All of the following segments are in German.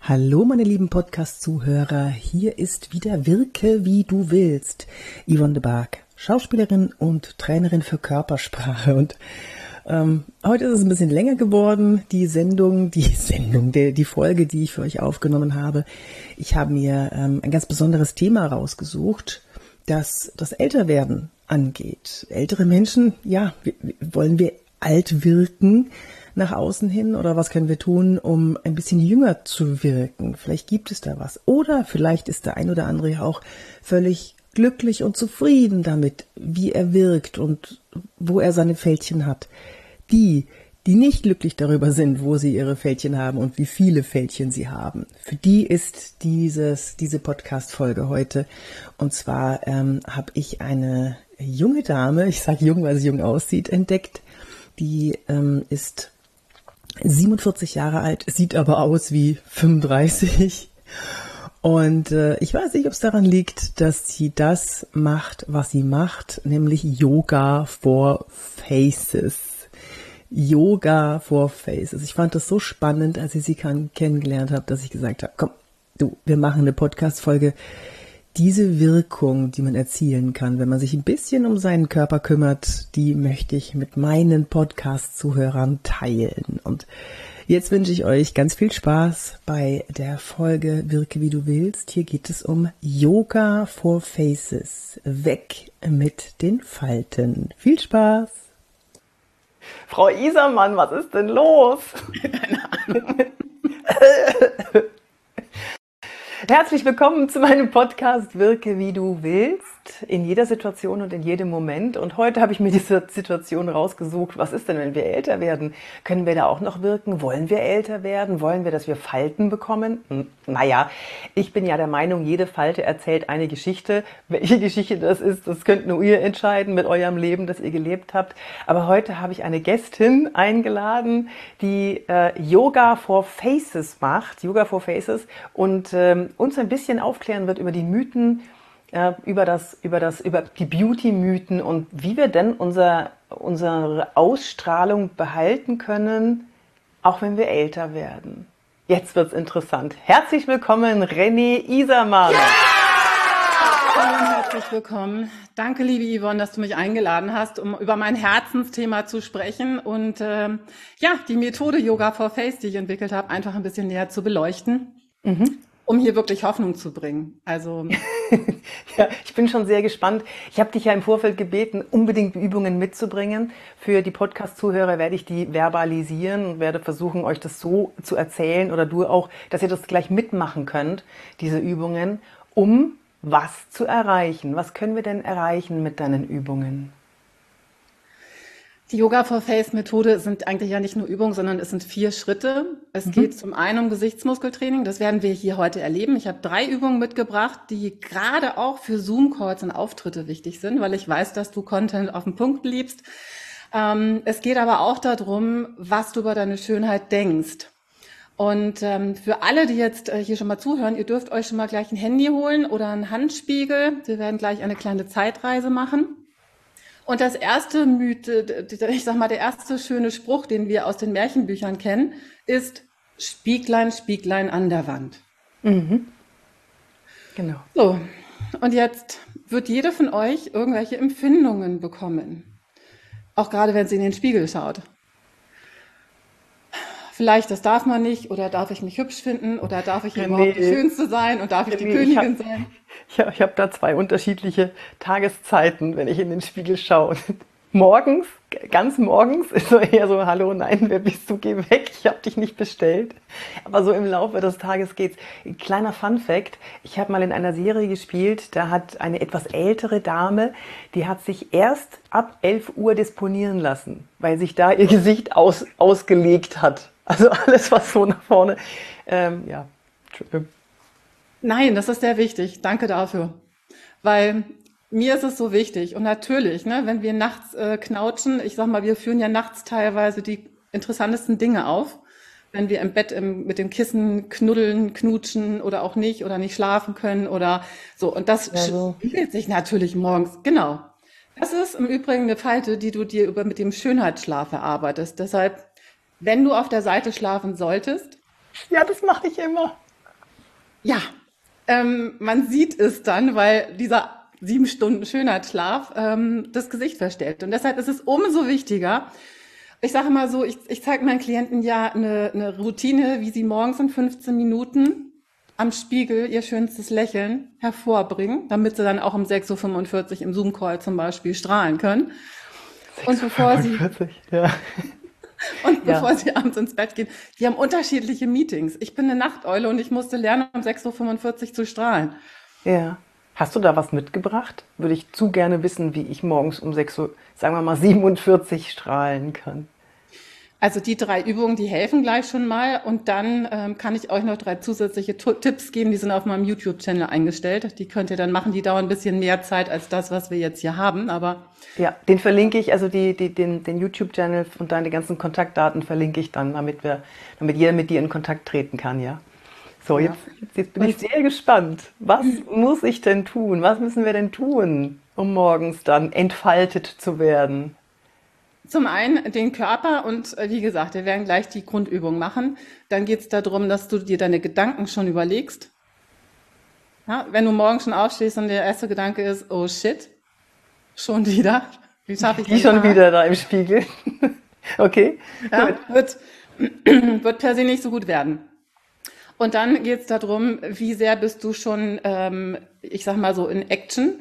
Hallo, meine lieben Podcast-Zuhörer. Hier ist wieder Wirke, wie du willst. Yvonne de Barg, Schauspielerin und Trainerin für Körpersprache. Und ähm, heute ist es ein bisschen länger geworden, die Sendung, die Sendung, der, die Folge, die ich für euch aufgenommen habe. Ich habe mir ähm, ein ganz besonderes Thema rausgesucht, das das Älterwerden angeht. Ältere Menschen, ja, wollen wir alt wirken? Nach außen hin oder was können wir tun, um ein bisschen jünger zu wirken? Vielleicht gibt es da was. Oder vielleicht ist der ein oder andere auch völlig glücklich und zufrieden damit, wie er wirkt und wo er seine Fältchen hat. Die, die nicht glücklich darüber sind, wo sie ihre Fältchen haben und wie viele Fältchen sie haben. Für die ist dieses, diese Podcast-Folge heute. Und zwar ähm, habe ich eine junge Dame, ich sage jung, weil sie jung aussieht, entdeckt. Die ähm, ist 47 Jahre alt, sieht aber aus wie 35. Und äh, ich weiß nicht, ob es daran liegt, dass sie das macht, was sie macht, nämlich Yoga for Faces. Yoga for Faces. Ich fand das so spannend, als ich sie kennengelernt habe, dass ich gesagt habe, komm, du, wir machen eine Podcast-Folge diese Wirkung, die man erzielen kann, wenn man sich ein bisschen um seinen Körper kümmert, die möchte ich mit meinen Podcast-Zuhörern teilen. Und jetzt wünsche ich euch ganz viel Spaß bei der Folge Wirke wie du willst. Hier geht es um Yoga for Faces. Weg mit den Falten. Viel Spaß! Frau Isermann, was ist denn los? Keine Ahnung. Herzlich willkommen zu meinem Podcast Wirke wie du willst, in jeder Situation und in jedem Moment. Und heute habe ich mir diese Situation rausgesucht. Was ist denn, wenn wir älter werden? Können wir da auch noch wirken? Wollen wir älter werden? Wollen wir, dass wir Falten bekommen? Hm, naja, ich bin ja der Meinung, jede Falte erzählt eine Geschichte. Welche Geschichte das ist, das könnt nur ihr entscheiden mit eurem Leben, das ihr gelebt habt. Aber heute habe ich eine Gästin eingeladen, die äh, Yoga for Faces macht. Yoga for Faces und ähm, uns ein bisschen aufklären wird über die Mythen, äh, über, das, über, das, über die Beauty-Mythen und wie wir denn unser, unsere Ausstrahlung behalten können, auch wenn wir älter werden. Jetzt wird's interessant. Herzlich willkommen, René Isermann. Ja! Hallo herzlich willkommen. Danke, liebe Yvonne, dass du mich eingeladen hast, um über mein Herzensthema zu sprechen und äh, ja, die Methode Yoga for Face, die ich entwickelt habe, einfach ein bisschen näher zu beleuchten. Mhm um hier wirklich Hoffnung zu bringen. Also ja, ich bin schon sehr gespannt. Ich habe dich ja im Vorfeld gebeten, unbedingt Übungen mitzubringen. Für die Podcast-Zuhörer werde ich die verbalisieren und werde versuchen, euch das so zu erzählen oder du auch, dass ihr das gleich mitmachen könnt, diese Übungen, um was zu erreichen. Was können wir denn erreichen mit deinen Übungen? Die Yoga for Face Methode sind eigentlich ja nicht nur Übungen, sondern es sind vier Schritte. Es mhm. geht zum einen um Gesichtsmuskeltraining. Das werden wir hier heute erleben. Ich habe drei Übungen mitgebracht, die gerade auch für Zoom-Calls und Auftritte wichtig sind, weil ich weiß, dass du Content auf den Punkt liebst. Ähm, es geht aber auch darum, was du über deine Schönheit denkst. Und ähm, für alle, die jetzt äh, hier schon mal zuhören, ihr dürft euch schon mal gleich ein Handy holen oder einen Handspiegel. Wir werden gleich eine kleine Zeitreise machen. Und das erste Mythe, ich sag mal, der erste schöne Spruch, den wir aus den Märchenbüchern kennen, ist Spieglein, Spieglein an der Wand. Mhm. Genau. So. Und jetzt wird jede von euch irgendwelche Empfindungen bekommen. Auch gerade wenn sie in den Spiegel schaut vielleicht, das darf man nicht, oder darf ich mich hübsch finden, oder darf ich überhaupt nee. die Schönste sein und darf ich nee, die Königin ich hab, sein? Ich habe hab da zwei unterschiedliche Tageszeiten, wenn ich in den Spiegel schaue. Morgens, ganz morgens ist so eher so, hallo, nein, wer bist du, geh weg, ich habe dich nicht bestellt. Aber so im Laufe des Tages geht's. Kleiner Fun Fact, ich habe mal in einer Serie gespielt, da hat eine etwas ältere Dame, die hat sich erst ab 11 Uhr disponieren lassen, weil sich da ihr Gesicht aus, ausgelegt hat. Also alles, was so nach vorne, ähm, ja, Entschuldigung. Nein, das ist sehr wichtig. Danke dafür. Weil mir ist es so wichtig. Und natürlich, ne, wenn wir nachts äh, knautschen, ich sag mal, wir führen ja nachts teilweise die interessantesten Dinge auf. Wenn wir im Bett im, mit dem Kissen knuddeln, knutschen oder auch nicht oder nicht schlafen können oder so. Und das ja, so. spiegelt sich natürlich morgens. Genau. Das ist im Übrigen eine Falte, die du dir über mit dem Schönheitsschlaf erarbeitest. Deshalb wenn du auf der Seite schlafen solltest? Ja, das mache ich immer. Ja, ähm, man sieht es dann, weil dieser sieben Stunden Schönheitsschlaf ähm, das Gesicht verstellt. Und deshalb ist es umso wichtiger, ich sage mal so, ich, ich zeige meinen Klienten ja eine, eine Routine, wie sie morgens in 15 Minuten am Spiegel ihr schönstes Lächeln hervorbringen, damit sie dann auch um 6.45 Uhr im Zoom-Call zum Beispiel strahlen können. Und bevor sie, ja. und bevor ja. sie abends ins Bett gehen, die haben unterschiedliche Meetings. Ich bin eine Nachteule und ich musste lernen, um 6.45 Uhr zu strahlen. Ja. Hast du da was mitgebracht? Würde ich zu gerne wissen, wie ich morgens um 6 Uhr, sagen wir mal 47 strahlen kann. Also die drei Übungen, die helfen gleich schon mal. Und dann ähm, kann ich euch noch drei zusätzliche Tipps geben, die sind auf meinem YouTube-Channel eingestellt. Die könnt ihr dann machen, die dauern ein bisschen mehr Zeit als das, was wir jetzt hier haben. Aber ja, den verlinke ich, also die, die, den, den YouTube-Channel und deine ganzen Kontaktdaten verlinke ich dann, damit wir, damit jeder mit dir in Kontakt treten kann, ja. So, jetzt, jetzt bin ich sehr gespannt. Was muss ich denn tun? Was müssen wir denn tun, um morgens dann entfaltet zu werden? Zum einen den Körper und äh, wie gesagt, wir werden gleich die Grundübung machen. Dann geht es darum, dass du dir deine Gedanken schon überlegst. Ja, wenn du morgen schon aufstehst und der erste Gedanke ist, oh shit, schon wieder. Wie schaffe ich das? Die schon wieder da im Spiegel. okay. Ja, wird, wird per se nicht so gut werden. Und dann geht es darum, wie sehr bist du schon, ähm, ich sag mal so, in Action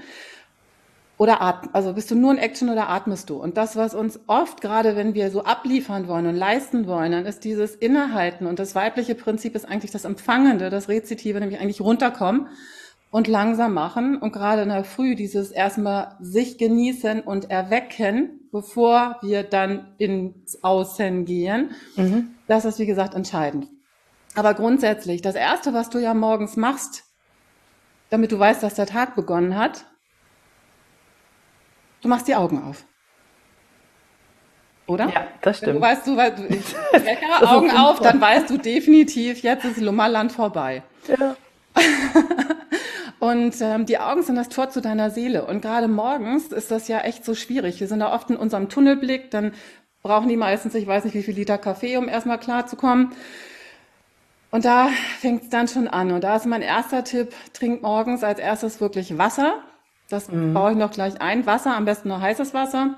oder atm also bist du nur in Action oder atmest du? Und das, was uns oft, gerade wenn wir so abliefern wollen und leisten wollen, dann ist dieses Innehalten und das weibliche Prinzip ist eigentlich das Empfangende, das Rezitive, nämlich eigentlich runterkommen und langsam machen und gerade in der Früh dieses erstmal sich genießen und erwecken, bevor wir dann ins Außen gehen. Mhm. Das ist, wie gesagt, entscheidend. Aber grundsätzlich, das Erste, was du ja morgens machst, damit du weißt, dass der Tag begonnen hat, du machst die Augen auf. Oder? Ja, das stimmt. Wenn du weißt, du, weil du ich, Wecker, Augen auf, dann weißt du definitiv, jetzt ist Lummerland vorbei. Ja. Und ähm, die Augen sind das Tor zu deiner Seele. Und gerade morgens ist das ja echt so schwierig. Wir sind da oft in unserem Tunnelblick, dann brauchen die meistens, ich weiß nicht, wie viel Liter Kaffee, um erstmal klarzukommen. Und da fängt es dann schon an. Und da ist mein erster Tipp, trink morgens als erstes wirklich Wasser. Das mhm. baue ich noch gleich ein. Wasser, am besten noch heißes Wasser.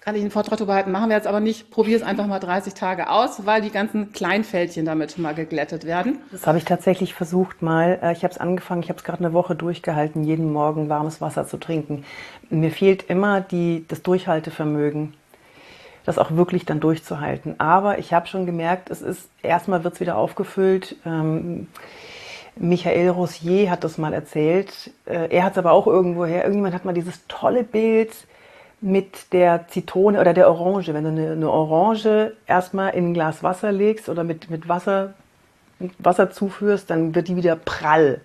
Kann ich einen Vortrag darüber halten, machen wir jetzt aber nicht. Probier es einfach mal 30 Tage aus, weil die ganzen Kleinfältchen damit schon mal geglättet werden. Das habe ich tatsächlich versucht mal. Äh, ich habe es angefangen, ich habe es gerade eine Woche durchgehalten, jeden Morgen warmes Wasser zu trinken. Mir fehlt immer die, das Durchhaltevermögen das auch wirklich dann durchzuhalten. Aber ich habe schon gemerkt, es ist, erstmal wird es wieder aufgefüllt. Ähm, Michael Rossier hat das mal erzählt. Äh, er hat es aber auch irgendwoher. Irgendjemand hat mal dieses tolle Bild mit der Zitrone oder der Orange. Wenn du eine, eine Orange erstmal in ein Glas Wasser legst oder mit, mit Wasser, mit Wasser zuführst, dann wird die wieder prall.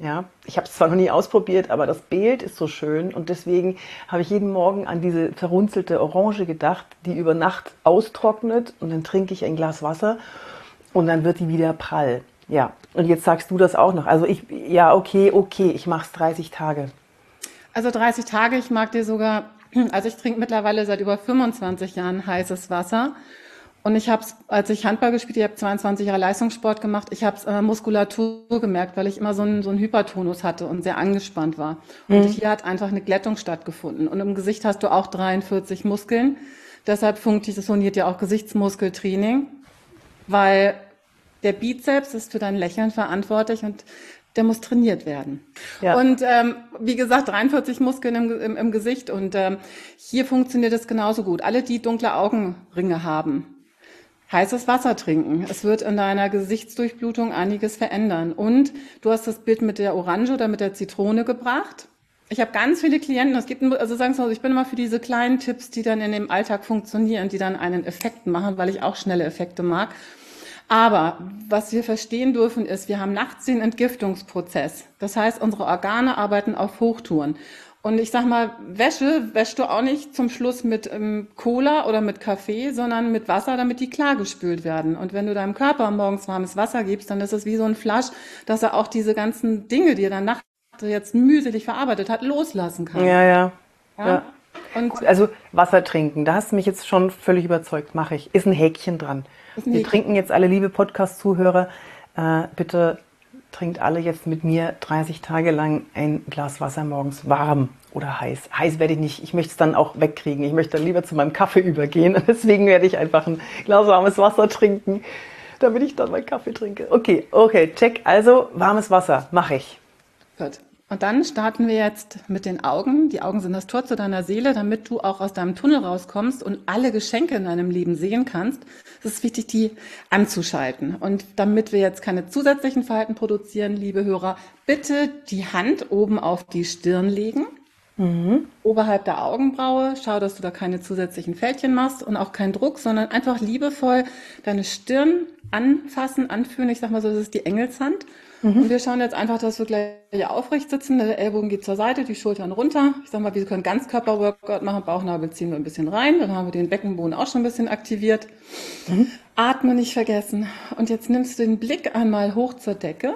Ja, ich habe es zwar noch nie ausprobiert, aber das Bild ist so schön und deswegen habe ich jeden Morgen an diese verrunzelte Orange gedacht, die über Nacht austrocknet und dann trinke ich ein Glas Wasser und dann wird die wieder prall. Ja, und jetzt sagst du das auch noch. Also ich, ja, okay, okay, ich mache es 30 Tage. Also 30 Tage, ich mag dir sogar, also ich trinke mittlerweile seit über 25 Jahren heißes Wasser und ich habe es, als ich Handball gespielt, ich habe 22 Jahre Leistungssport gemacht, ich habe es der Muskulatur gemerkt, weil ich immer so einen, so einen Hypertonus hatte und sehr angespannt war. Und mhm. hier hat einfach eine Glättung stattgefunden. Und im Gesicht hast du auch 43 Muskeln. Deshalb funktioniert ja auch Gesichtsmuskeltraining, weil der Bizeps ist für dein Lächeln verantwortlich und der muss trainiert werden. Ja. Und ähm, wie gesagt, 43 Muskeln im, im, im Gesicht und ähm, hier funktioniert es genauso gut. Alle, die dunkle Augenringe haben, heißes Wasser trinken. Es wird in deiner Gesichtsdurchblutung einiges verändern. Und du hast das Bild mit der Orange oder mit der Zitrone gebracht. Ich habe ganz viele Klienten, es gibt, also sagen Sie mal, ich bin immer für diese kleinen Tipps, die dann in dem Alltag funktionieren, die dann einen Effekt machen, weil ich auch schnelle Effekte mag. Aber was wir verstehen dürfen, ist, wir haben nachts den Entgiftungsprozess. Das heißt, unsere Organe arbeiten auf Hochtouren. Und ich sag mal, Wäsche wäschst du auch nicht zum Schluss mit ähm, Cola oder mit Kaffee, sondern mit Wasser, damit die klar gespült werden. Und wenn du deinem Körper morgens warmes Wasser gibst, dann ist es wie so ein Flasch, dass er auch diese ganzen Dinge, die er dann nachts jetzt mühselig verarbeitet hat, loslassen kann. Ja, ja. ja? ja. Und also Wasser trinken, da hast du mich jetzt schon völlig überzeugt, mache ich. Ist ein Häkchen dran. Ein Wir Häkchen. trinken jetzt alle liebe Podcast-Zuhörer, äh, bitte trinkt alle jetzt mit mir 30 Tage lang ein Glas Wasser morgens warm oder heiß. Heiß werde ich nicht. Ich möchte es dann auch wegkriegen. Ich möchte dann lieber zu meinem Kaffee übergehen. Deswegen werde ich einfach ein Glas warmes Wasser trinken, damit ich dann meinen Kaffee trinke. Okay, okay, check. Also warmes Wasser mache ich. Gut. Und dann starten wir jetzt mit den Augen. Die Augen sind das Tor zu deiner Seele, damit du auch aus deinem Tunnel rauskommst und alle Geschenke in deinem Leben sehen kannst. Es ist wichtig, die anzuschalten. Und damit wir jetzt keine zusätzlichen Verhalten produzieren, liebe Hörer, bitte die Hand oben auf die Stirn legen. Mhm. Oberhalb der Augenbraue. Schau, dass du da keine zusätzlichen Fältchen machst und auch keinen Druck, sondern einfach liebevoll deine Stirn anfassen, anfühlen. Ich sag mal so, das ist die Engelshand. Mhm. Und wir schauen jetzt einfach, dass wir gleich aufrecht sitzen. Der Ellbogen geht zur Seite, die Schultern runter. Ich sag mal, wir können Ganzkörper-Workout machen. Bauchnabel ziehen wir ein bisschen rein. Dann haben wir den Beckenboden auch schon ein bisschen aktiviert. Mhm. Atme nicht vergessen. Und jetzt nimmst du den Blick einmal hoch zur Decke.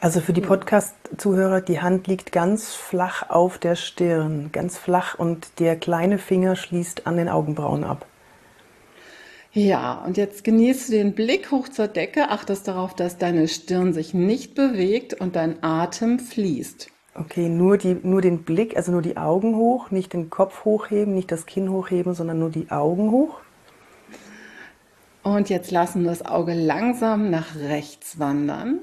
Also für die Podcast-Zuhörer, die Hand liegt ganz flach auf der Stirn, ganz flach und der kleine Finger schließt an den Augenbrauen ab. Ja, und jetzt genießt du den Blick hoch zur Decke, achtest darauf, dass deine Stirn sich nicht bewegt und dein Atem fließt. Okay, nur, die, nur den Blick, also nur die Augen hoch, nicht den Kopf hochheben, nicht das Kinn hochheben, sondern nur die Augen hoch. Und jetzt lassen wir das Auge langsam nach rechts wandern.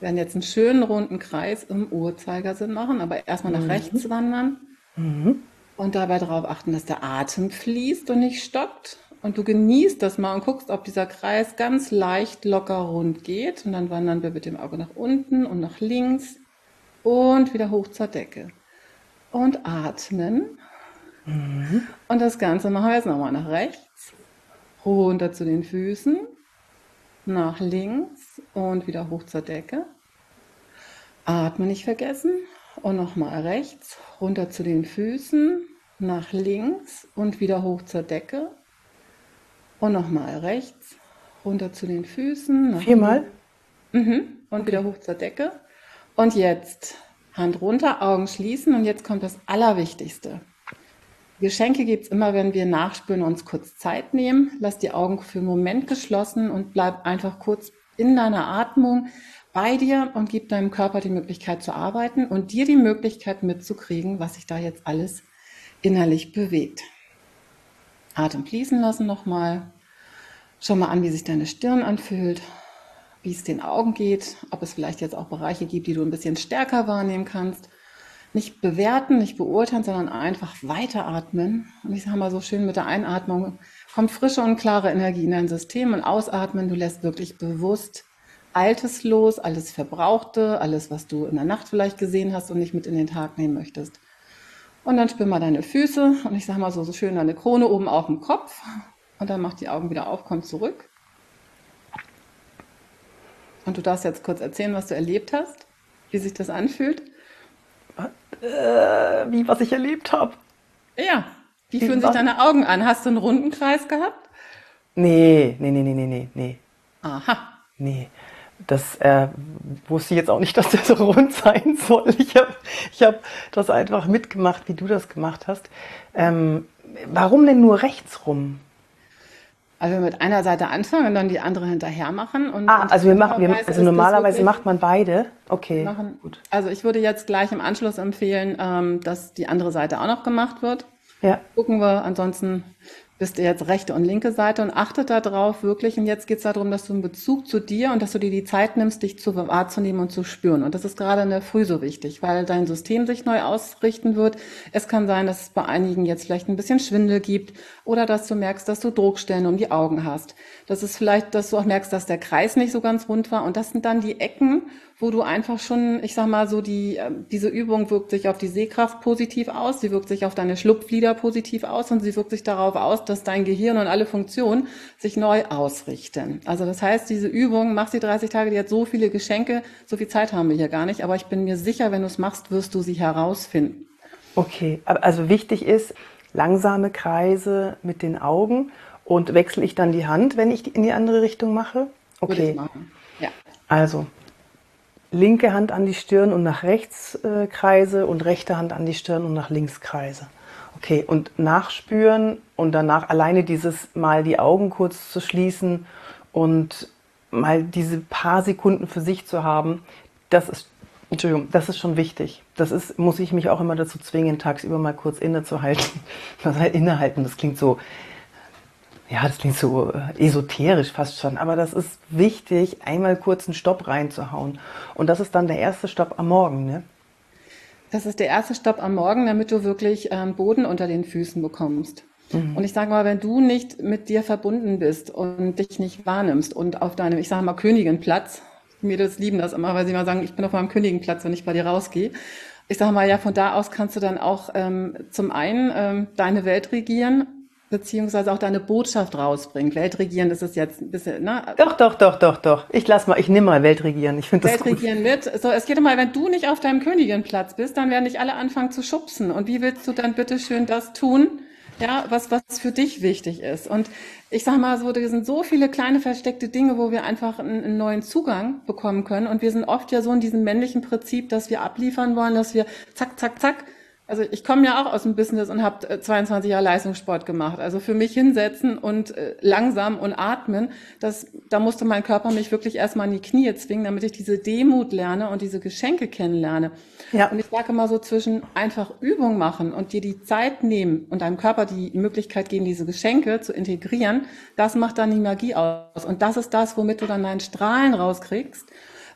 Wir werden jetzt einen schönen runden Kreis im Uhrzeigersinn machen, aber erstmal nach mhm. rechts wandern. Mhm. Und dabei darauf achten, dass der Atem fließt und nicht stockt. Und du genießt das mal und guckst, ob dieser Kreis ganz leicht locker rund geht. Und dann wandern wir mit dem Auge nach unten und nach links und wieder hoch zur Decke. Und atmen. Mhm. Und das Ganze machen wir jetzt nochmal nach rechts, runter zu den Füßen, nach links und wieder hoch zur Decke. Atmen nicht vergessen. Und nochmal rechts, runter zu den Füßen, nach links und wieder hoch zur Decke. Und nochmal rechts, runter zu den Füßen. Viermal? Mhm. Und okay. wieder hoch zur Decke. Und jetzt Hand runter, Augen schließen. Und jetzt kommt das Allerwichtigste. Geschenke gibt es immer, wenn wir nachspüren und uns kurz Zeit nehmen. Lass die Augen für einen Moment geschlossen und bleib einfach kurz in deiner Atmung bei dir und gib deinem Körper die Möglichkeit zu arbeiten und dir die Möglichkeit mitzukriegen, was sich da jetzt alles innerlich bewegt. Atem fließen lassen nochmal. Schau mal an, wie sich deine Stirn anfühlt, wie es den Augen geht, ob es vielleicht jetzt auch Bereiche gibt, die du ein bisschen stärker wahrnehmen kannst. Nicht bewerten, nicht beurteilen, sondern einfach weiteratmen. Und ich sage mal so schön mit der Einatmung kommt frische und klare Energie in dein System und ausatmen, du lässt wirklich bewusst Altes los, alles Verbrauchte, alles, was du in der Nacht vielleicht gesehen hast und nicht mit in den Tag nehmen möchtest. Und dann spür mal deine Füße und ich sag mal so, so schön deine Krone oben auf dem Kopf. Und dann mach die Augen wieder auf, komm zurück. Und du darfst jetzt kurz erzählen, was du erlebt hast, wie sich das anfühlt. Äh, wie, was ich erlebt habe. Ja. Wie, wie fühlen sich deine Augen an? Hast du einen runden Kreis gehabt? Nee, nee, nee, nee, nee, nee. Aha. Nee das äh, wusste ich jetzt auch nicht, dass der so rund sein soll. Ich habe ich hab das einfach mitgemacht, wie du das gemacht hast. Ähm, warum denn nur rechts rum? Also wir mit einer Seite anfangen und dann die andere hinterher machen. Und, ah, also wir machen, wir, also normalerweise macht man beide. Okay, machen, gut. Also ich würde jetzt gleich im Anschluss empfehlen, ähm, dass die andere Seite auch noch gemacht wird. Ja. Gucken wir, ansonsten bist du jetzt rechte und linke Seite und achtet darauf wirklich. Und jetzt geht es darum, dass du einen Bezug zu dir und dass du dir die Zeit nimmst, dich zu wahrzunehmen und zu spüren. Und das ist gerade in der Früh so wichtig, weil dein System sich neu ausrichten wird. Es kann sein, dass es bei einigen jetzt vielleicht ein bisschen Schwindel gibt oder dass du merkst, dass du Druckstellen um die Augen hast. Das ist vielleicht, dass du auch merkst, dass der Kreis nicht so ganz rund war. Und das sind dann die Ecken, wo du einfach schon, ich sag mal so, die, ähm, diese Übung wirkt sich auf die Sehkraft positiv aus, sie wirkt sich auf deine Schlupflider positiv aus und sie wirkt sich darauf aus, dass dein Gehirn und alle Funktionen sich neu ausrichten. Also das heißt, diese Übung, mach sie 30 Tage, die hat so viele Geschenke, so viel Zeit haben wir hier gar nicht, aber ich bin mir sicher, wenn du es machst, wirst du sie herausfinden. Okay, also wichtig ist, langsame Kreise mit den Augen und wechsle ich dann die Hand, wenn ich in die andere Richtung mache? Okay. Ja. Also linke Hand an die Stirn und nach rechts äh, kreise und rechte Hand an die Stirn und nach links kreise. Okay, und nachspüren und danach alleine dieses Mal die Augen kurz zu schließen und mal diese paar Sekunden für sich zu haben, das ist, Entschuldigung, das ist schon wichtig. Das ist, muss ich mich auch immer dazu zwingen, tagsüber mal kurz innezuhalten. Halt innehalten, das klingt so, ja, das klingt so äh, esoterisch fast schon, aber das ist wichtig, einmal kurz einen Stopp reinzuhauen. Und das ist dann der erste Stopp am Morgen, ne? Das ist der erste Stopp am Morgen, damit du wirklich ähm, Boden unter den Füßen bekommst. Mhm. Und ich sage mal, wenn du nicht mit dir verbunden bist und dich nicht wahrnimmst und auf deinem, ich sage mal, Königinplatz, Mädels lieben das immer, weil sie mal sagen, ich bin auf meinem Königinplatz, wenn ich bei dir rausgehe. Ich sage mal, ja, von da aus kannst du dann auch ähm, zum einen ähm, deine Welt regieren, beziehungsweise auch deine Botschaft rausbringen. Weltregieren ist es jetzt ein bisschen, ne? Doch, doch, doch, doch, doch. Ich lass mal, ich nehme mal Weltregieren. Ich finde das Weltregieren gut. mit. So, es geht immer, wenn du nicht auf deinem Königinplatz bist, dann werden dich alle anfangen zu schubsen. Und wie willst du dann bitte schön das tun, ja, was, was für dich wichtig ist. Und ich sag mal so, da sind so viele kleine versteckte Dinge, wo wir einfach einen, einen, neuen Zugang bekommen können. Und wir sind oft ja so in diesem männlichen Prinzip, dass wir abliefern wollen, dass wir zack, zack, zack, also ich komme ja auch aus dem Business und habe 22 Jahre Leistungssport gemacht. Also für mich hinsetzen und äh, langsam und atmen, das, da musste mein Körper mich wirklich erstmal in die Knie zwingen, damit ich diese Demut lerne und diese Geschenke kennenlerne. Ja. Und ich sage immer so zwischen einfach Übung machen und dir die Zeit nehmen und deinem Körper die Möglichkeit geben, diese Geschenke zu integrieren, das macht dann die Magie aus. Und das ist das, womit du dann deinen Strahlen rauskriegst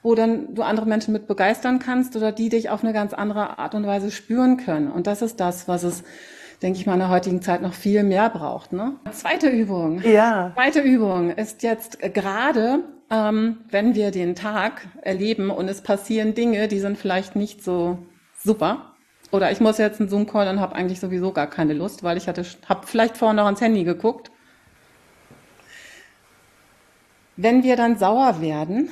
wo dann du andere Menschen mit begeistern kannst oder die dich auf eine ganz andere Art und Weise spüren können. Und das ist das, was es, denke ich mal, in der heutigen Zeit noch viel mehr braucht. Ne? Zweite Übung. Ja. Zweite Übung ist jetzt gerade, ähm, wenn wir den Tag erleben und es passieren Dinge, die sind vielleicht nicht so super. Oder ich muss jetzt einen Zoom-Call und habe eigentlich sowieso gar keine Lust, weil ich hatte, habe vielleicht vorher noch ans Handy geguckt. Wenn wir dann sauer werden,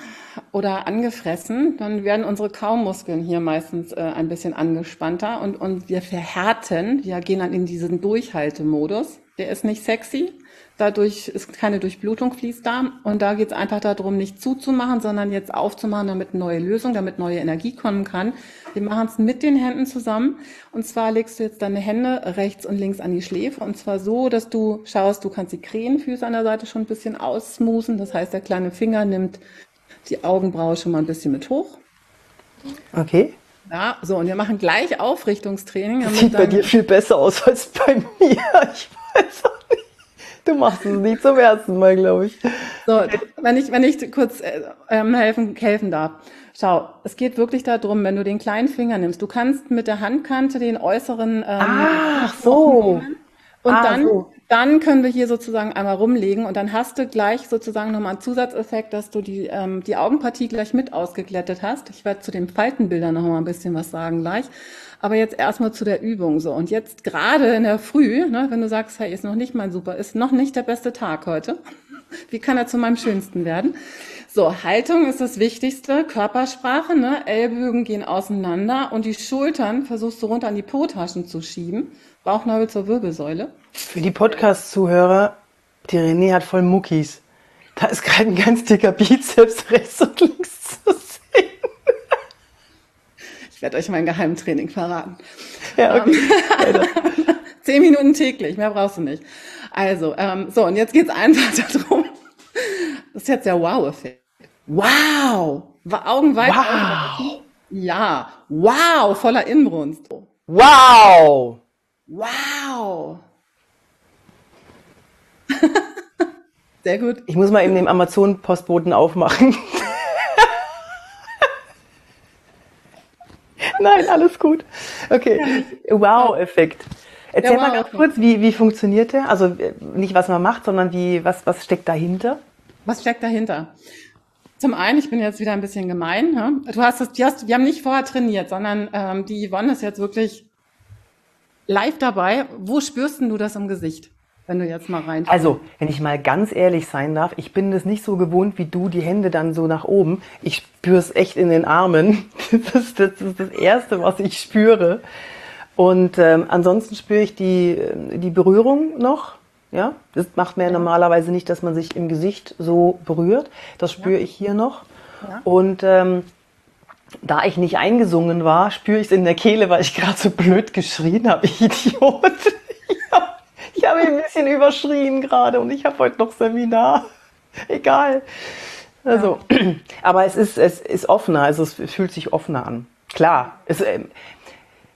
oder angefressen, dann werden unsere Kaumuskeln hier meistens äh, ein bisschen angespannter und, und wir verhärten, wir gehen dann in diesen Durchhaltemodus. Der ist nicht sexy, dadurch ist keine Durchblutung fließt da und da geht es einfach darum, nicht zuzumachen, sondern jetzt aufzumachen, damit neue Lösung, damit neue Energie kommen kann. Wir machen es mit den Händen zusammen und zwar legst du jetzt deine Hände rechts und links an die Schläfe und zwar so, dass du schaust, du kannst die Krähenfüße an der Seite schon ein bisschen aussmoothen, das heißt, der kleine Finger nimmt die Augenbraue schon mal ein bisschen mit hoch. Okay. Ja, so, und wir machen gleich Aufrichtungstraining. Das sieht bei dir viel besser aus als bei mir. Ich weiß auch nicht. Du machst es nicht zum ersten Mal, glaube ich. So, wenn ich, wenn ich kurz äh, ähm, helfen, helfen darf. Schau, es geht wirklich darum, wenn du den kleinen Finger nimmst, du kannst mit der Handkante den äußeren ähm, Ach, so. und ah, dann so. Dann können wir hier sozusagen einmal rumlegen und dann hast du gleich sozusagen nochmal einen Zusatzeffekt, dass du die, ähm, die Augenpartie gleich mit ausgeglättet hast. Ich werde zu den Faltenbildern nochmal ein bisschen was sagen gleich. Aber jetzt erstmal zu der Übung so. Und jetzt gerade in der Früh, ne, wenn du sagst, hey, ist noch nicht mein Super, ist noch nicht der beste Tag heute. Wie kann er zu meinem schönsten werden? So, Haltung ist das Wichtigste, Körpersprache, ne? Ellbogen gehen auseinander und die Schultern versuchst du runter an die Po-Taschen zu schieben. Bauchnabel zur Wirbelsäule. Für die Podcast-Zuhörer, die René hat voll Muckis. Da ist gerade ein ganz dicker Bizeps rechts und links. Ich werde euch mein Geheimtraining verraten. Ja, okay. Ähm, zehn Minuten täglich, mehr brauchst du nicht. Also, ähm, so, und jetzt geht es einfach darum, das ist jetzt der Wow-Effekt. Wow! Augen weit. Wow! Ja, wow, voller Inbrunst. Wow! Wow. Sehr gut. Ich muss mal eben den Amazon-Postboten aufmachen. Nein, alles gut. Okay. Wow-Effekt. Erzähl wow, mal ganz kurz, wie, wie funktioniert der? Also nicht, was man macht, sondern wie, was, was steckt dahinter? Was steckt dahinter? Zum einen, ich bin jetzt wieder ein bisschen gemein. Ne? Du hast das, du hast, wir haben nicht vorher trainiert, sondern ähm, die Yvonne ist jetzt wirklich live dabei. Wo spürst du das im Gesicht? Wenn du jetzt mal rein. Also, wenn ich mal ganz ehrlich sein darf, ich bin das nicht so gewohnt wie du, die Hände dann so nach oben. Ich spüre es echt in den Armen. Das ist das, ist das Erste, was ich spüre. Und ähm, ansonsten spüre ich die, äh, die Berührung noch. Ja, das macht man ja. normalerweise nicht, dass man sich im Gesicht so berührt. Das spüre ja. ich hier noch. Ja. Und ähm, da ich nicht eingesungen war, spüre ich es in der Kehle, weil ich gerade so blöd geschrien habe. Idiot. Ich habe hab ein bisschen überschrien gerade und ich habe heute noch Seminar. Egal. Also, aber es ist, es ist offener, also es fühlt sich offener an. Klar, es, äh,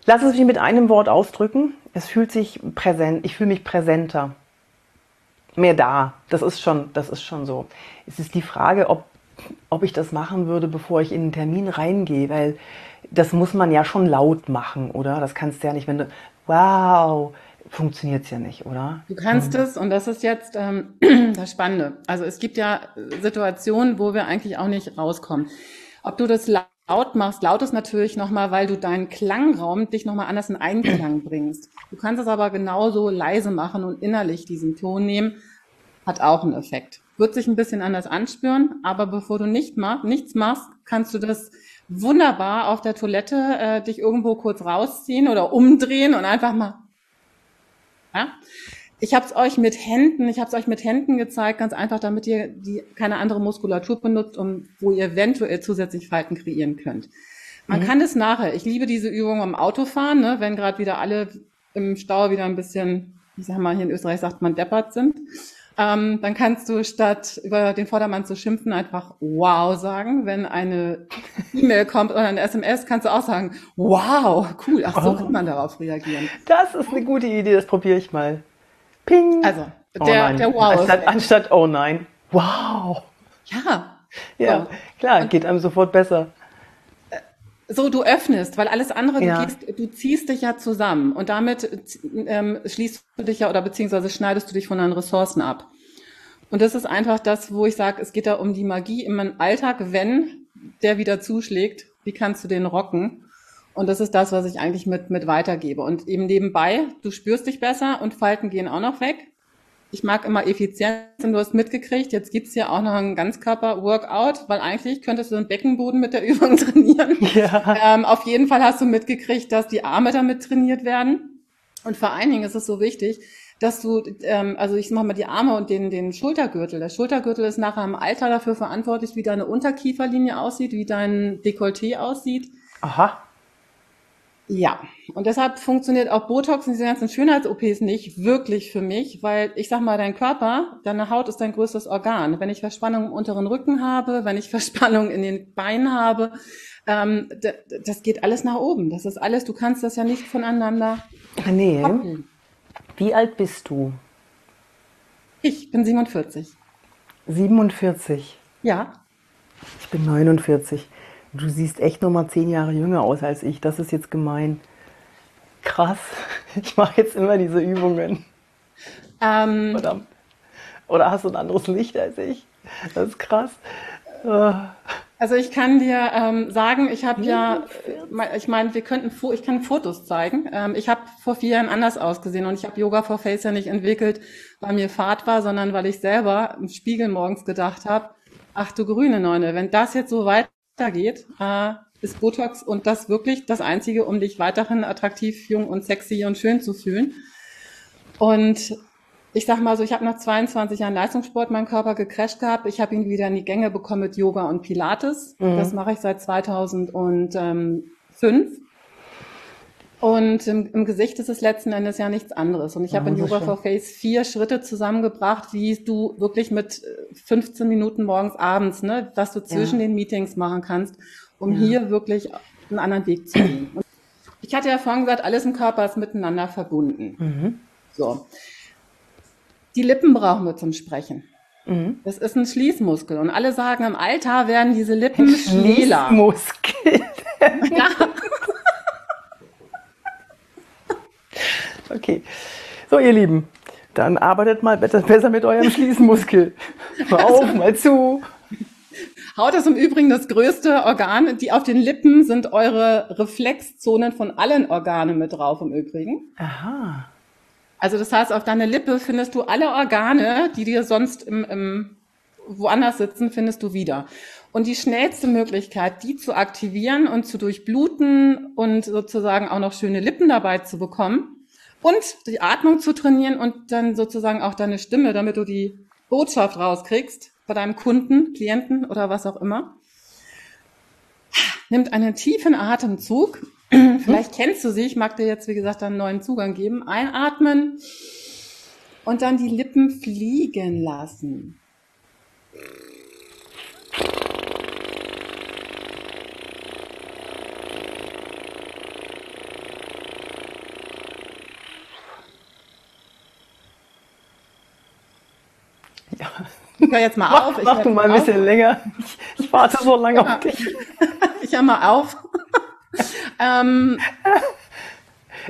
lass es mich mit einem Wort ausdrücken. Es fühlt sich präsent, ich fühle mich präsenter. Mehr da. Das ist schon, das ist schon so. Es ist die Frage, ob, ob ich das machen würde, bevor ich in einen Termin reingehe, weil das muss man ja schon laut machen, oder? Das kannst du ja nicht, wenn du, wow, funktioniert es ja nicht, oder? Du kannst mhm. es, und das ist jetzt ähm, das Spannende. Also es gibt ja Situationen, wo wir eigentlich auch nicht rauskommen. Ob du das laut machst, laut ist natürlich nochmal, weil du deinen Klangraum dich nochmal anders in Einklang bringst. Du kannst es aber genauso leise machen und innerlich diesen Ton nehmen, hat auch einen Effekt. Wird sich ein bisschen anders anspüren, aber bevor du nicht mach, nichts machst, kannst du das wunderbar auf der Toilette äh, dich irgendwo kurz rausziehen oder umdrehen und einfach mal ja? Ich habe es euch mit Händen, ich habe es euch mit Händen gezeigt, ganz einfach, damit ihr die keine andere Muskulatur benutzt, um wo ihr eventuell zusätzlich Falten kreieren könnt. Man mhm. kann es nachher. Ich liebe diese Übung am Autofahren, ne, wenn gerade wieder alle im Stau wieder ein bisschen, ich sag mal, hier in Österreich sagt man deppert sind. Ähm, dann kannst du statt über den Vordermann zu schimpfen einfach wow sagen. Wenn eine E-Mail kommt oder eine SMS, kannst du auch sagen wow, cool. Ach so oh. kann man darauf reagieren. Das ist eine gute Idee, das probiere ich mal. Ping. Also der, oh der wow. Anstatt, anstatt oh nein, wow. Ja. Ja, oh. klar, geht einem sofort besser so du öffnest, weil alles andere, ja. du, gehst, du ziehst dich ja zusammen und damit ähm, schließt du dich ja oder beziehungsweise schneidest du dich von deinen Ressourcen ab. Und das ist einfach das, wo ich sage, es geht da um die Magie im Alltag, wenn der wieder zuschlägt, wie kannst du den rocken? Und das ist das, was ich eigentlich mit, mit weitergebe. Und eben nebenbei, du spürst dich besser und Falten gehen auch noch weg ich mag immer Effizienz und du hast mitgekriegt, jetzt gibt's ja auch noch ein Ganzkörper-Workout, weil eigentlich könntest du den Beckenboden mit der Übung trainieren. Ja. Ähm, auf jeden Fall hast du mitgekriegt, dass die Arme damit trainiert werden. Und vor allen Dingen ist es so wichtig, dass du, ähm, also ich mache mal die Arme und den, den Schultergürtel. Der Schultergürtel ist nachher im Alter dafür verantwortlich, wie deine Unterkieferlinie aussieht, wie dein Dekolleté aussieht. Aha. Ja, und deshalb funktioniert auch Botox und diese ganzen Schönheits-OPs nicht wirklich für mich, weil ich sag mal, dein Körper, deine Haut ist dein größtes Organ. Wenn ich Verspannung im unteren Rücken habe, wenn ich Verspannung in den Beinen habe, ähm, das geht alles nach oben. Das ist alles, du kannst das ja nicht voneinander. Nee. Koppeln. Wie alt bist du? Ich bin 47. 47? Ja. Ich bin 49. Du siehst echt noch mal zehn Jahre jünger aus als ich. Das ist jetzt gemein. Krass. Ich mache jetzt immer diese Übungen. Ähm, Verdammt. Oder hast du ein anderes Licht als ich? Das ist krass. Also ich kann dir ähm, sagen, ich habe ja, ich meine, wir könnten, ich kann Fotos zeigen. Ähm, ich habe vor vier Jahren anders ausgesehen und ich habe Yoga for Face ja nicht entwickelt, weil mir Fahrt war, sondern weil ich selber im Spiegel morgens gedacht habe, ach du grüne Neune, wenn das jetzt so weit geht, äh, ist Botox und das wirklich das Einzige, um dich weiterhin attraktiv, jung und sexy und schön zu fühlen. Und ich sag mal so, ich habe nach 22 Jahren Leistungssport meinen Körper gecrasht gehabt. Ich habe ihn wieder in die Gänge bekommen mit Yoga und Pilates. Mhm. Das mache ich seit 2005. Und im, im, Gesicht ist es letzten Endes ja nichts anderes. Und ich habe in Yoga for Face vier Schritte zusammengebracht, wie du wirklich mit 15 äh, Minuten morgens, abends, ne, was du zwischen ja. den Meetings machen kannst, um ja. hier wirklich einen anderen Weg zu gehen. Und ich hatte ja vorhin gesagt, alles im Körper ist miteinander verbunden. Mhm. So. Die Lippen brauchen wir zum Sprechen. Mhm. Das ist ein Schließmuskel. Und alle sagen, im Alter werden diese Lippen schneller. Schließmuskel. ja. Okay. So, ihr Lieben, dann arbeitet mal besser mit eurem Schließmuskel. Mal auf, also, mal zu. Haut ist im Übrigen das größte Organ. Die auf den Lippen sind eure Reflexzonen von allen Organen mit drauf im Übrigen. Aha. Also das heißt, auf deiner Lippe findest du alle Organe, die dir sonst im, im woanders sitzen, findest du wieder. Und die schnellste Möglichkeit, die zu aktivieren und zu durchbluten und sozusagen auch noch schöne Lippen dabei zu bekommen, und die Atmung zu trainieren und dann sozusagen auch deine Stimme, damit du die Botschaft rauskriegst bei deinem Kunden, Klienten oder was auch immer. Nimmt einen tiefen Atemzug. Vielleicht kennst du sie. Ich mag dir jetzt, wie gesagt, einen neuen Zugang geben. Einatmen und dann die Lippen fliegen lassen. Ich höre jetzt mal Mach, auf. Ich mach du mal ein auf. bisschen länger. Ich, ich warte so lange Ja. auf dich. Ich höre mal auf. ähm,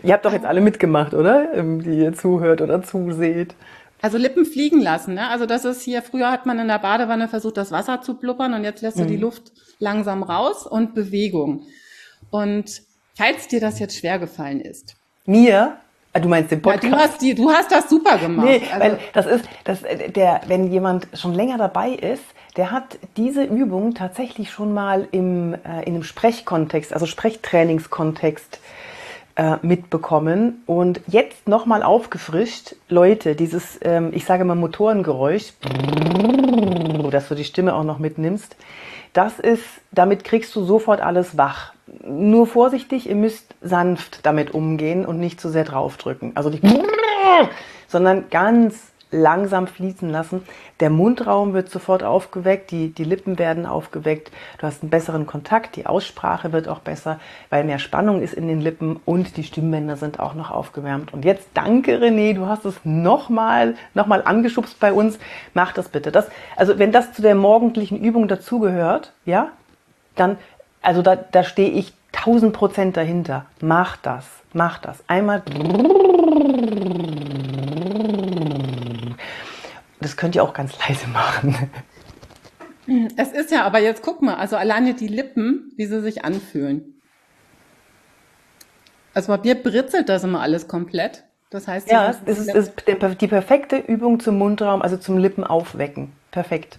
Ihr habt doch jetzt alle mitgemacht, oder? Ähm, Die ihr zuhört oder zuseht. also Lippen fliegen lassen. Ne? Also das ist hier, früher hat man in der Badewanne versucht, das Wasser zu blubbern und jetzt lässt du die Mhm. Luft langsam raus und Bewegung. Und falls dir das jetzt schwer gefallen ist, Mir? Ah, du meinst den ja, Podcast? du hast die, du hast das super gemacht. Nee, also, weil das ist, das, äh, der, wenn jemand schon länger dabei ist, der hat diese Übung tatsächlich schon mal im, äh, in einem Sprechkontext, also Sprechtrainingskontext äh, mitbekommen und jetzt nochmal aufgefrischt. Leute, dieses, ähm, ich sage mal Motorengeräusch, dass du die Stimme auch noch mitnimmst, das ist, damit kriegst du sofort alles wach. Nur vorsichtig, ihr müsst sanft damit umgehen und nicht zu sehr draufdrücken. Also nicht, sondern ganz langsam fließen lassen. Der Mundraum wird sofort aufgeweckt, die, die Lippen werden aufgeweckt, du hast einen besseren Kontakt, die Aussprache wird auch besser, weil mehr Spannung ist in den Lippen und die Stimmbänder sind auch noch aufgewärmt. Und jetzt danke René, du hast es nochmal noch mal angeschubst bei uns. Mach das bitte. Das, also wenn das zu der morgendlichen Übung dazugehört, ja, dann, also da, da stehe ich 1000 Prozent dahinter. Mach das, mach das. Einmal. Das könnt ihr auch ganz leise machen. es ist ja, aber jetzt guck mal, also alleine die Lippen, wie sie sich anfühlen. Also bei mir britzelt das immer alles komplett. Das heißt, Ja, es ist, ist die perfekte Übung zum Mundraum, also zum Lippen aufwecken. Perfekt.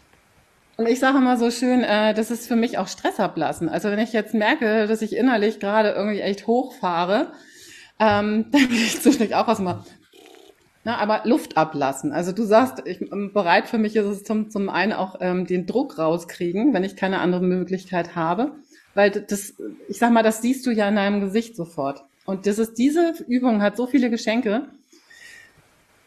Und ich sage immer so schön, äh, das ist für mich auch Stress ablassen. Also wenn ich jetzt merke, dass ich innerlich gerade irgendwie echt hochfahre, ähm, dann bin ich zwischendurch auch erstmal, na, aber Luft ablassen. Also du sagst, ich, ähm, bereit für mich ist es zum, zum einen auch ähm, den Druck rauskriegen, wenn ich keine andere Möglichkeit habe. Weil das, ich sag mal, das siehst du ja in deinem Gesicht sofort. Und das ist, diese Übung hat so viele Geschenke.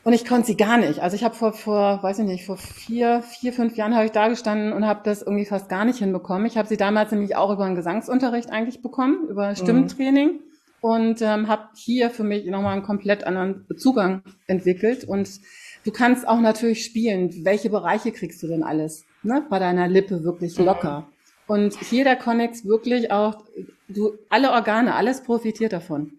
Und ich konnte sie gar nicht. Also ich habe vor, vor, weiß ich nicht, vor vier, vier, fünf Jahren habe ich da gestanden und habe das irgendwie fast gar nicht hinbekommen. Ich habe sie damals nämlich auch über einen Gesangsunterricht eigentlich bekommen, über Stimmtraining und ähm, habe hier für mich nochmal einen komplett anderen Zugang entwickelt. Und du kannst auch natürlich spielen. Welche Bereiche kriegst du denn alles? Ne? Bei deiner Lippe wirklich locker. Und hier der Connex wirklich auch, du, alle Organe, alles profitiert davon.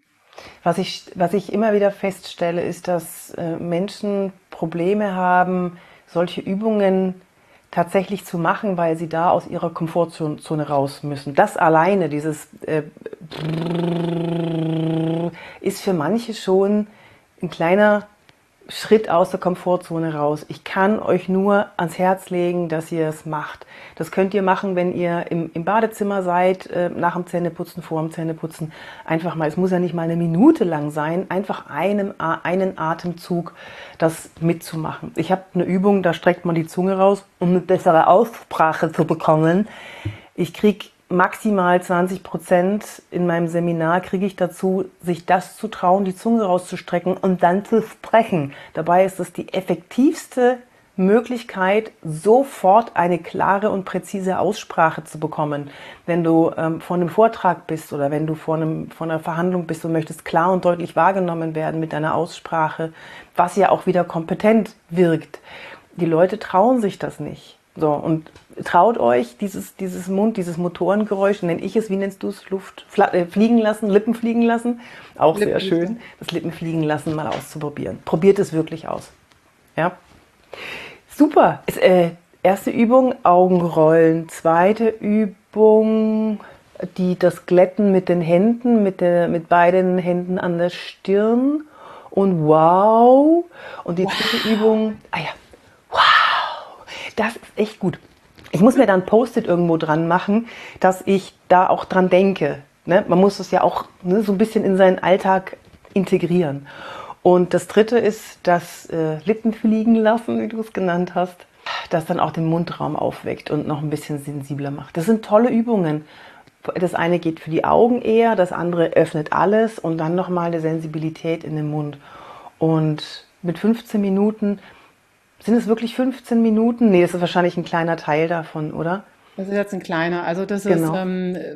Was ich, was ich immer wieder feststelle, ist, dass äh, Menschen Probleme haben, solche Übungen tatsächlich zu machen, weil sie da aus ihrer Komfortzone raus müssen. Das alleine, dieses äh, ist für manche schon ein kleiner Schritt aus der Komfortzone raus. Ich kann euch nur ans Herz legen, dass ihr es macht. Das könnt ihr machen, wenn ihr im, im Badezimmer seid, äh, nach dem Zähneputzen, vor dem Zähneputzen. Einfach mal, es muss ja nicht mal eine Minute lang sein, einfach einem, einen Atemzug das mitzumachen. Ich habe eine Übung, da streckt man die Zunge raus, um eine bessere Aussprache zu bekommen. Ich krieg maximal 20 Prozent in meinem Seminar kriege ich dazu, sich das zu trauen, die Zunge rauszustrecken und dann zu sprechen. Dabei ist es die effektivste Möglichkeit, sofort eine klare und präzise Aussprache zu bekommen. Wenn du ähm, vor einem Vortrag bist oder wenn du vor, einem, vor einer Verhandlung bist und möchtest klar und deutlich wahrgenommen werden mit deiner Aussprache, was ja auch wieder kompetent wirkt. Die Leute trauen sich das nicht. So, und traut euch dieses, dieses Mund, dieses Motorengeräusch, nenne ich es, wie nennst du es, Luft, äh, fliegen lassen, Lippen fliegen lassen, auch sehr Lippen, schön, das Lippen fliegen lassen mal auszuprobieren. Probiert es wirklich aus. Ja. Super. Ist, äh, erste Übung, Augenrollen. Zweite Übung, die, das Glätten mit den Händen, mit, der, mit beiden Händen an der Stirn. Und wow. Und die dritte Übung, ah ja, wow. Das ist echt gut. Ich muss mir dann Post-it irgendwo dran machen, dass ich da auch dran denke. Ne? Man muss es ja auch ne, so ein bisschen in seinen Alltag integrieren. Und das dritte ist das äh, Lippen fliegen lassen, wie du es genannt hast, das dann auch den Mundraum aufweckt und noch ein bisschen sensibler macht. Das sind tolle Übungen. Das eine geht für die Augen eher, das andere öffnet alles und dann nochmal eine Sensibilität in den Mund. Und mit 15 Minuten, sind es wirklich 15 Minuten? Nee, das ist wahrscheinlich ein kleiner Teil davon, oder? Das ist jetzt ein kleiner. Also das Genau. ist, ähm, äh,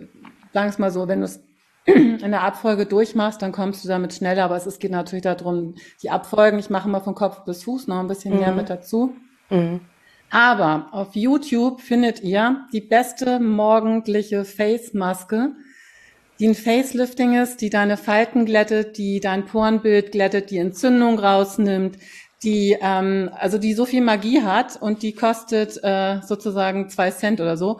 sagen wir es mal so, wenn du es in der Abfolge durchmachst, dann kommst du damit schneller. Aber es, es geht natürlich darum, die Abfolgen, ich mache mal von Kopf bis Fuß noch ein bisschen mehr mit dazu. Aber auf YouTube findet ihr die beste morgendliche Face-Maske, die ein Facelifting ist, die deine Falten glättet, die dein Porenbild glättet, die Entzündung rausnimmt, die ähm, also die so viel Magie hat und die kostet äh, sozusagen zwei Cent oder so.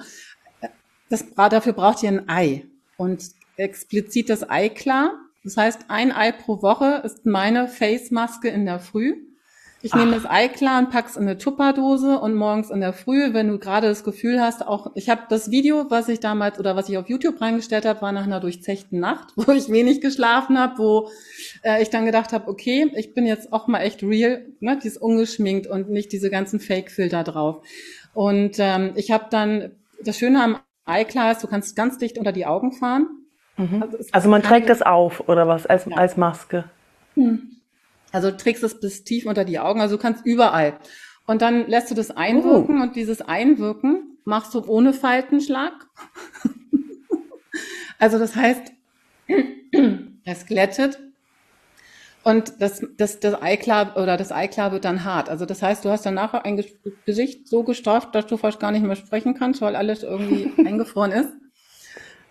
Das, dafür braucht ihr ein Ei und explizit das Ei klar. Das heißt, ein Ei pro Woche ist meine Face-Maske in der Früh. Ich nehme das Ei klar und pack's in eine Tupperdose und morgens in der Früh, wenn du gerade das Gefühl hast, auch ich habe das Video, was ich damals oder was ich auf YouTube reingestellt habe, war nach einer durchzechten Nacht, wo ich wenig geschlafen habe, wo äh, ich dann gedacht habe, okay, ich bin jetzt auch mal echt real, ne, die ist ungeschminkt und nicht diese ganzen Fake-Filter drauf. Und ähm, ich habe dann das Schöne am ist, du kannst ganz dicht unter die Augen fahren. Mhm. Also, also, man trägt das auf oder was als, ja. als Maske? Hm. Also du trägst es bis tief unter die Augen, also du kannst überall. Und dann lässt du das einwirken oh. und dieses Einwirken machst du ohne Faltenschlag. also das heißt, es glättet und das, das, das Eiklar oder das Eiklar wird dann hart. Also das heißt, du hast dann nachher ein Gesicht so gestauft, dass du fast gar nicht mehr sprechen kannst, weil alles irgendwie eingefroren ist.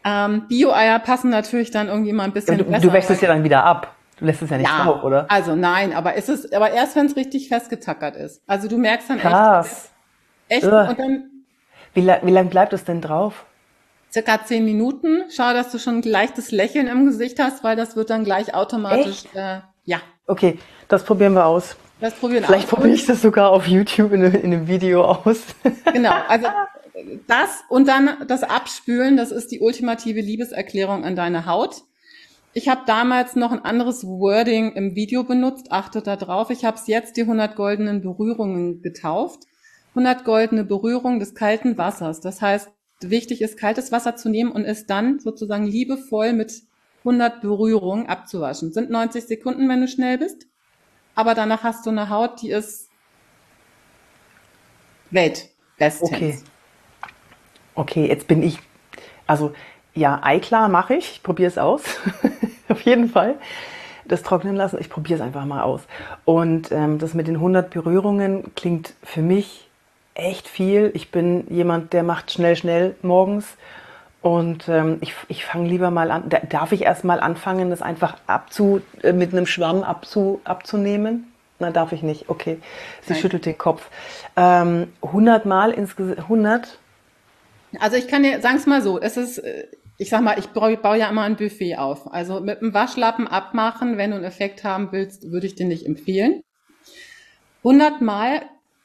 Ähm, Bio-Eier passen natürlich dann irgendwie mal ein bisschen ja, du, besser. Du wächst es ja dann wieder ab. Du lässt es ja nicht ja, drauf, oder? Also nein, aber es ist, aber erst wenn es richtig festgetackert ist. Also du merkst dann Krass. echt, echt und dann. Wie, la wie lang bleibt es denn drauf? Circa zehn Minuten. Schau, dass du schon ein leichtes Lächeln im Gesicht hast, weil das wird dann gleich automatisch, äh, ja. Okay, das probieren wir aus. Das probieren Vielleicht probiere ich das sogar auf YouTube in, in einem Video aus. Genau, also das und dann das Abspülen, das ist die ultimative Liebeserklärung an deine Haut. Ich habe damals noch ein anderes Wording im Video benutzt, achtet da drauf. Ich habe es jetzt die 100 goldenen Berührungen getauft. 100 goldene Berührungen des kalten Wassers. Das heißt, wichtig ist, kaltes Wasser zu nehmen und es dann sozusagen liebevoll mit 100 Berührungen abzuwaschen. Sind 90 Sekunden, wenn du schnell bist. Aber danach hast du eine Haut, die ist Weltbestens. Okay. Okay, jetzt bin ich, also ja, Eiklar mache ich. Ich probiere es aus. Auf jeden Fall. Das trocknen lassen. Ich probiere es einfach mal aus. Und ähm, das mit den 100 Berührungen klingt für mich echt viel. Ich bin jemand, der macht schnell, schnell morgens. Und ähm, ich, ich fange lieber mal an. Da, darf ich erst mal anfangen, das einfach abzu, äh, mit einem Schwamm abzu, abzunehmen? Na, darf ich nicht. Okay. Sie Nein. schüttelt den Kopf. Ähm, 100 Mal insgesamt. 100? Also ich kann dir, sagen es mal so, es ist, äh, ich sag mal, ich baue, ja immer ein Buffet auf. Also mit einem Waschlappen abmachen, wenn du einen Effekt haben willst, würde ich dir nicht empfehlen. 100 Mal.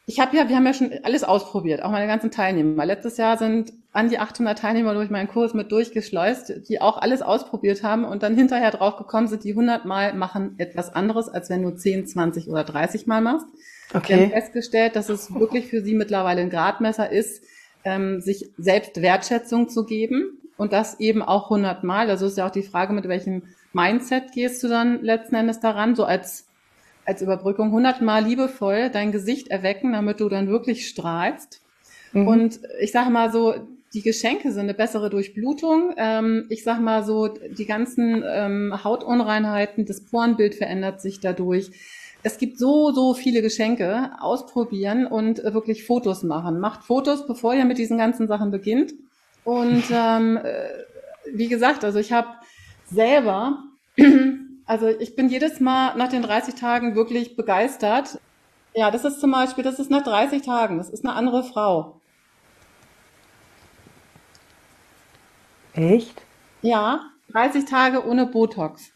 Ich habe ja, wir haben ja schon alles ausprobiert, auch meine ganzen Teilnehmer. Letztes Jahr sind an die 800 Teilnehmer durch meinen Kurs mit durchgeschleust, die auch alles ausprobiert haben und dann hinterher drauf gekommen sind, die 100 Mal machen etwas anderes, als wenn du 10, 20 oder 30 Mal machst. Okay. Wir haben festgestellt, dass es wirklich für sie mittlerweile ein Gradmesser ist, ähm, sich selbst Wertschätzung zu geben und das eben auch hundertmal. Also ist ja auch die Frage, mit welchem Mindset gehst du dann letzten Endes daran, so als, als Überbrückung hundertmal liebevoll dein Gesicht erwecken, damit du dann wirklich strahlst. Mhm. Und ich sage mal so, die Geschenke sind eine bessere Durchblutung. Ähm, ich sag mal so, die ganzen ähm, Hautunreinheiten, das Porenbild verändert sich dadurch es gibt so, so viele Geschenke. Ausprobieren und wirklich Fotos machen. Macht Fotos, bevor ihr mit diesen ganzen Sachen beginnt. Und ähm, äh, wie gesagt, also ich habe selber, also ich bin jedes Mal nach den 30 Tagen wirklich begeistert. Ja, das ist zum Beispiel, das ist nach 30 Tagen, das ist eine andere Frau. Echt? Ja, 30 Tage ohne Botox.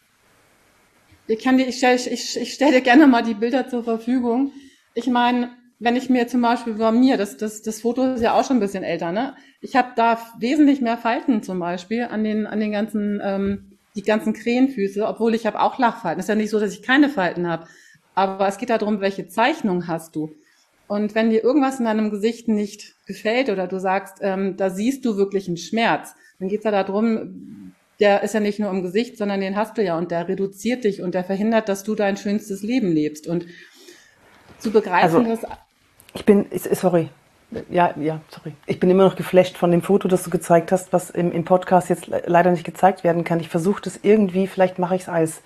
Ich kann dir, ich stelle ich, ich stell dir gerne mal die Bilder zur Verfügung. Ich meine, wenn ich mir zum Beispiel bei mir, das, das, das Foto ist ja auch schon ein bisschen älter, ne? Ich habe da wesentlich mehr Falten zum Beispiel an den, an den ganzen, ähm, die ganzen Krähenfüße, obwohl ich habe auch Lachfalten. Ist ja nicht so, dass ich keine Falten habe. Aber es geht darum, welche Zeichnung hast du. Und wenn dir irgendwas in deinem Gesicht nicht gefällt oder du sagst, ähm, da siehst du wirklich einen Schmerz, dann geht es ja darum, der ist ja nicht nur im Gesicht, sondern den hast du ja und der reduziert dich und der verhindert, dass du dein schönstes Leben lebst. Und zu begreifen, also, dass. Ich bin, sorry. Ja, ja, sorry. Ich bin immer noch geflasht von dem Foto, das du gezeigt hast, was im, im Podcast jetzt leider nicht gezeigt werden kann. Ich versuche das irgendwie, vielleicht mache ich es als,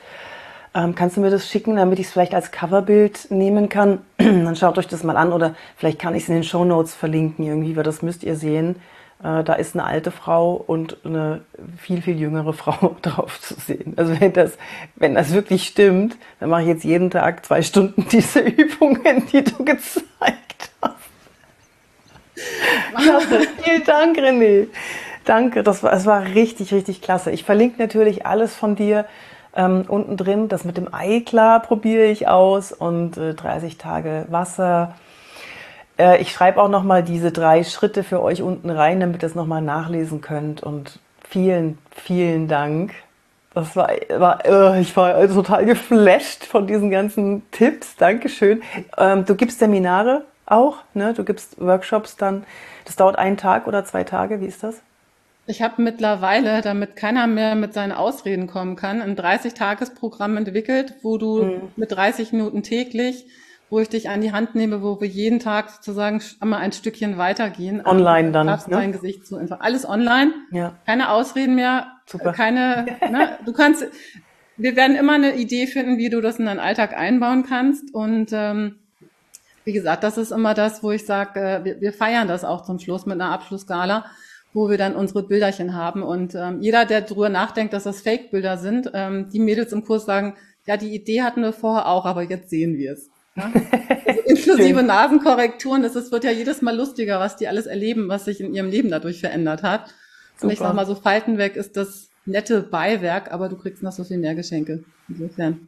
Ähm, kannst du mir das schicken, damit ich es vielleicht als Coverbild nehmen kann? Dann schaut euch das mal an oder vielleicht kann ich es in den Show Notes verlinken irgendwie, weil das müsst ihr sehen. Äh, da ist eine alte Frau und eine viel, viel jüngere Frau drauf zu sehen. Also wenn das, wenn das wirklich stimmt, dann mache ich jetzt jeden Tag zwei Stunden diese Übungen, die du gezeigt hast. Klasse. Vielen Dank, René. Danke, das war, das war richtig, richtig klasse. Ich verlinke natürlich alles von dir ähm, unten drin. Das mit dem Ei, klar, probiere ich aus und äh, 30 Tage Wasser. Äh, ich schreibe auch nochmal diese drei Schritte für euch unten rein, damit ihr es nochmal nachlesen könnt. Und vielen, vielen Dank. Das war, war äh, ich war total geflasht von diesen ganzen Tipps. Dankeschön. Ähm, du gibst Seminare auch, ne? Du gibst Workshops dann. Das dauert einen Tag oder zwei Tage. Wie ist das? Ich habe mittlerweile, damit keiner mehr mit seinen Ausreden kommen kann, ein 30-Tages-Programm entwickelt, wo du mhm. mit 30 Minuten täglich, wo ich dich an die Hand nehme, wo wir jeden Tag sozusagen einmal ein Stückchen weitergehen. Online dann. Ne? Dein Gesicht zu einfach alles online. Ja. Keine Ausreden mehr. Super. Keine. ne, du kannst. Wir werden immer eine Idee finden, wie du das in deinen Alltag einbauen kannst und ähm, wie gesagt, das ist immer das, wo ich sage, äh, wir, wir feiern das auch zum Schluss mit einer Abschlussgala wo wir dann unsere Bilderchen haben. Und ähm, jeder, der drüber nachdenkt, dass das Fake-Bilder sind, ähm, die Mädels im Kurs sagen, ja, die Idee hatten wir vorher auch, aber jetzt sehen wir es. Ja? Also inklusive Nasenkorrekturen, das ist, wird ja jedes Mal lustiger, was die alles erleben, was sich in ihrem Leben dadurch verändert hat. Super. Und ich sag mal, so Falten weg ist das nette Beiwerk, aber du kriegst noch so viel mehr Geschenke. Insofern.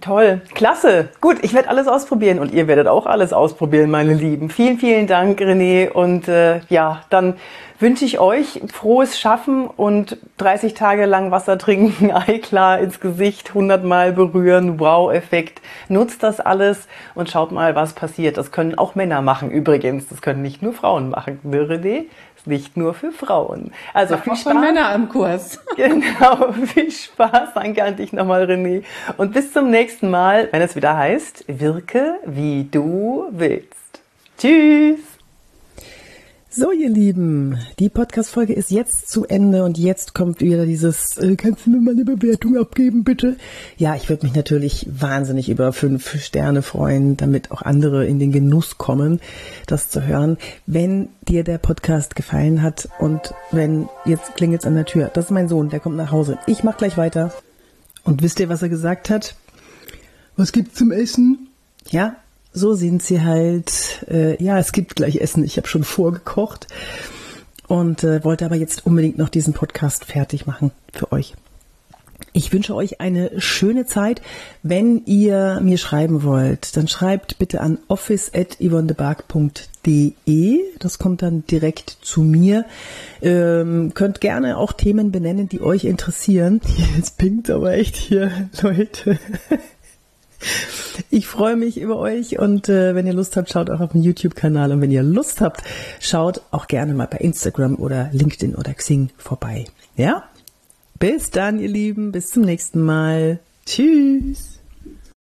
Toll, klasse. Gut, ich werde alles ausprobieren und ihr werdet auch alles ausprobieren, meine Lieben. Vielen, vielen Dank, René. Und äh, ja, dann wünsche ich euch frohes Schaffen und 30 Tage lang Wasser trinken, Eiklar ins Gesicht, 100 Mal berühren, Wow-Effekt. Nutzt das alles und schaut mal, was passiert. Das können auch Männer machen übrigens. Das können nicht nur Frauen machen, ne, René? Nicht nur für Frauen. Also ja, viel Spaß. Für Männer im Kurs. Genau, viel Spaß. Danke an dich nochmal, René. Und bis zum nächsten Mal, wenn es wieder heißt, wirke wie du willst. Tschüss. So, ihr Lieben, die Podcast-Folge ist jetzt zu Ende und jetzt kommt wieder dieses, äh, kannst du mir mal eine Bewertung abgeben, bitte? Ja, ich würde mich natürlich wahnsinnig über fünf Sterne freuen, damit auch andere in den Genuss kommen, das zu hören. Wenn dir der Podcast gefallen hat und wenn, jetzt klingelt's an der Tür, das ist mein Sohn, der kommt nach Hause. Ich mach gleich weiter. Und wisst ihr, was er gesagt hat? Was gibt's zum Essen? Ja, so sind sie halt, äh, ja, es gibt gleich Essen, ich habe schon vorgekocht und äh, wollte aber jetzt unbedingt noch diesen Podcast fertig machen für euch. Ich wünsche euch eine schöne Zeit. Wenn ihr mir schreiben wollt, dann schreibt bitte an office.yvonnebark.de. Das kommt dann direkt zu mir. Ähm, könnt gerne auch Themen benennen, die euch interessieren. Jetzt pinkt aber echt hier, Leute. Ich freue mich über euch und äh, wenn ihr Lust habt, schaut auch auf den YouTube-Kanal und wenn ihr Lust habt, schaut auch gerne mal bei Instagram oder LinkedIn oder Xing vorbei. Ja? Bis dann, ihr Lieben. Bis zum nächsten Mal. Tschüss.